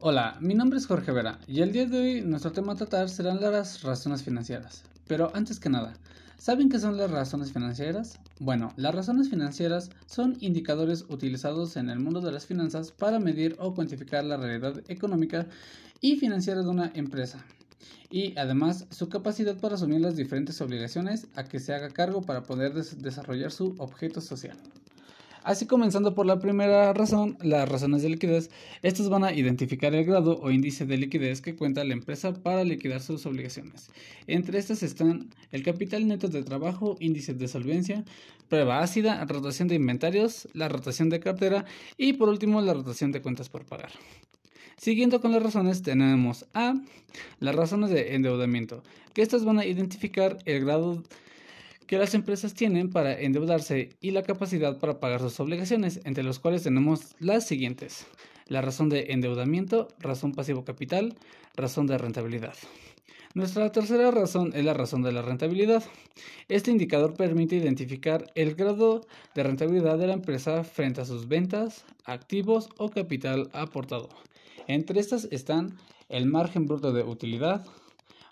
Hola, mi nombre es Jorge Vera y el día de hoy nuestro tema a tratar serán las razones financieras. Pero antes que nada, ¿saben qué son las razones financieras? Bueno, las razones financieras son indicadores utilizados en el mundo de las finanzas para medir o cuantificar la realidad económica y financiera de una empresa y además su capacidad para asumir las diferentes obligaciones a que se haga cargo para poder desarrollar su objeto social. Así comenzando por la primera razón, las razones de liquidez, estas van a identificar el grado o índice de liquidez que cuenta la empresa para liquidar sus obligaciones. Entre estas están el capital neto de trabajo, índice de solvencia, prueba ácida, rotación de inventarios, la rotación de cartera y por último la rotación de cuentas por pagar. Siguiendo con las razones, tenemos A, las razones de endeudamiento, que estas van a identificar el grado que las empresas tienen para endeudarse y la capacidad para pagar sus obligaciones, entre los cuales tenemos las siguientes. La razón de endeudamiento, razón pasivo capital, razón de rentabilidad. Nuestra tercera razón es la razón de la rentabilidad. Este indicador permite identificar el grado de rentabilidad de la empresa frente a sus ventas, activos o capital aportado. Entre estas están el margen bruto de utilidad,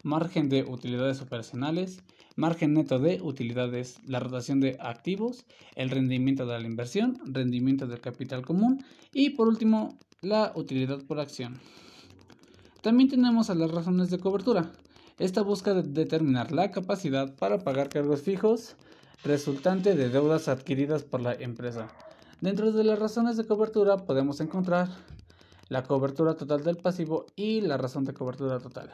margen de utilidades operacionales, margen neto de utilidades, la rotación de activos, el rendimiento de la inversión, rendimiento del capital común y por último la utilidad por acción. También tenemos a las razones de cobertura. Esta busca determinar la capacidad para pagar cargos fijos resultante de deudas adquiridas por la empresa. Dentro de las razones de cobertura podemos encontrar la cobertura total del pasivo y la razón de cobertura total.